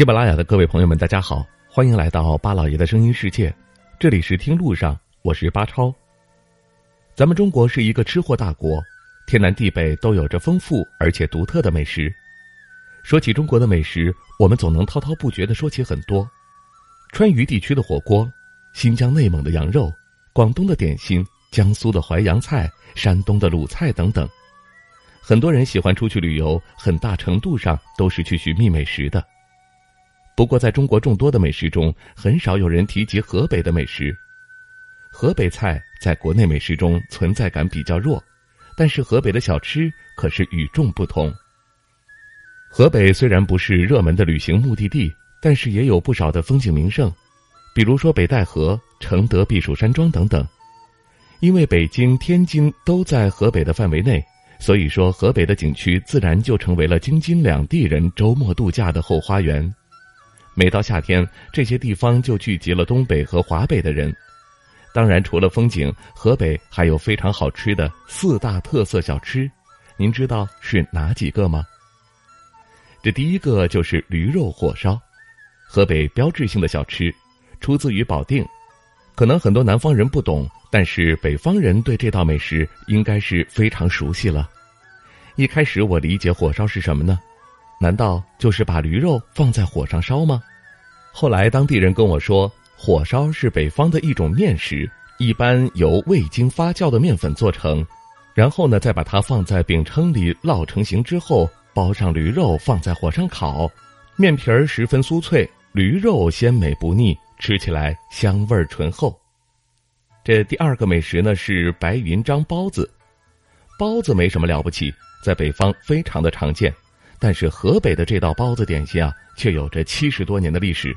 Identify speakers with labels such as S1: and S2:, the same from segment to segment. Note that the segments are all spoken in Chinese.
S1: 喜马拉雅的各位朋友们，大家好，欢迎来到巴老爷的声音世界。这里是听路上，我是巴超。咱们中国是一个吃货大国，天南地北都有着丰富而且独特的美食。说起中国的美食，我们总能滔滔不绝的说起很多：川渝地区的火锅，新疆内蒙的羊肉，广东的点心，江苏的淮扬菜，山东的鲁菜等等。很多人喜欢出去旅游，很大程度上都是去寻觅美食的。不过，在中国众多的美食中，很少有人提及河北的美食。河北菜在国内美食中存在感比较弱，但是河北的小吃可是与众不同。河北虽然不是热门的旅行目的地，但是也有不少的风景名胜，比如说北戴河、承德避暑山庄等等。因为北京、天津都在河北的范围内，所以说河北的景区自然就成为了京津两地人周末度假的后花园。每到夏天，这些地方就聚集了东北和华北的人。当然，除了风景，河北还有非常好吃的四大特色小吃，您知道是哪几个吗？这第一个就是驴肉火烧，河北标志性的小吃，出自于保定。可能很多南方人不懂，但是北方人对这道美食应该是非常熟悉了。一开始我理解火烧是什么呢？难道就是把驴肉放在火上烧吗？后来，当地人跟我说，火烧是北方的一种面食，一般由未经发酵的面粉做成，然后呢，再把它放在饼铛里烙成型之后，包上驴肉放在火上烤，面皮儿十分酥脆，驴肉鲜美不腻，吃起来香味醇厚。这第二个美食呢是白云张包子，包子没什么了不起，在北方非常的常见。但是河北的这道包子点心啊，却有着七十多年的历史，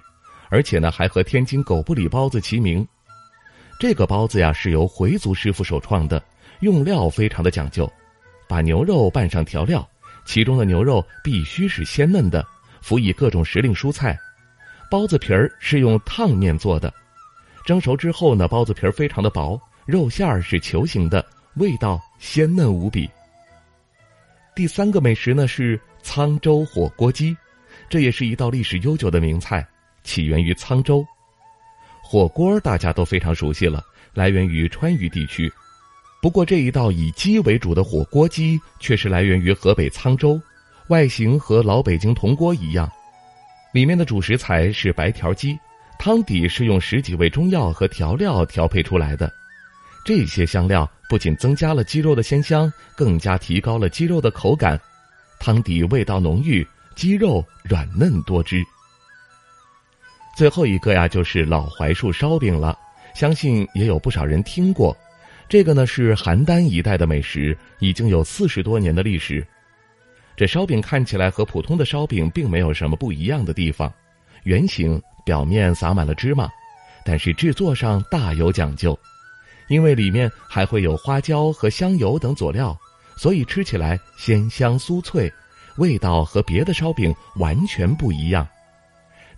S1: 而且呢还和天津狗不理包子齐名。这个包子呀是由回族师傅首创的，用料非常的讲究，把牛肉拌上调料，其中的牛肉必须是鲜嫩的，辅以各种时令蔬菜。包子皮儿是用烫面做的，蒸熟之后呢，包子皮儿非常的薄，肉馅儿是球形的，味道鲜嫩无比。第三个美食呢是。沧州火锅鸡，这也是一道历史悠久的名菜，起源于沧州。火锅大家都非常熟悉了，来源于川渝地区。不过这一道以鸡为主的火锅鸡，却是来源于河北沧州，外形和老北京铜锅一样。里面的主食材是白条鸡，汤底是用十几味中药和调料调配出来的。这些香料不仅增加了鸡肉的鲜香，更加提高了鸡肉的口感。汤底味道浓郁，鸡肉软嫩多汁。最后一个呀，就是老槐树烧饼了，相信也有不少人听过。这个呢是邯郸一带的美食，已经有四十多年的历史。这烧饼看起来和普通的烧饼并没有什么不一样的地方，圆形，表面撒满了芝麻，但是制作上大有讲究，因为里面还会有花椒和香油等佐料。所以吃起来鲜香酥脆，味道和别的烧饼完全不一样。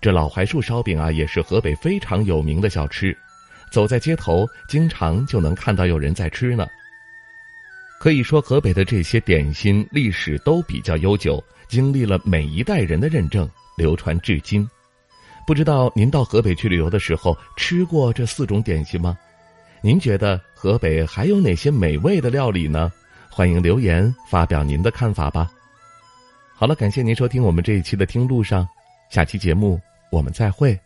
S1: 这老槐树烧饼啊，也是河北非常有名的小吃，走在街头，经常就能看到有人在吃呢。可以说，河北的这些点心历史都比较悠久，经历了每一代人的认证，流传至今。不知道您到河北去旅游的时候吃过这四种点心吗？您觉得河北还有哪些美味的料理呢？欢迎留言发表您的看法吧。好了，感谢您收听我们这一期的听路上，下期节目我们再会。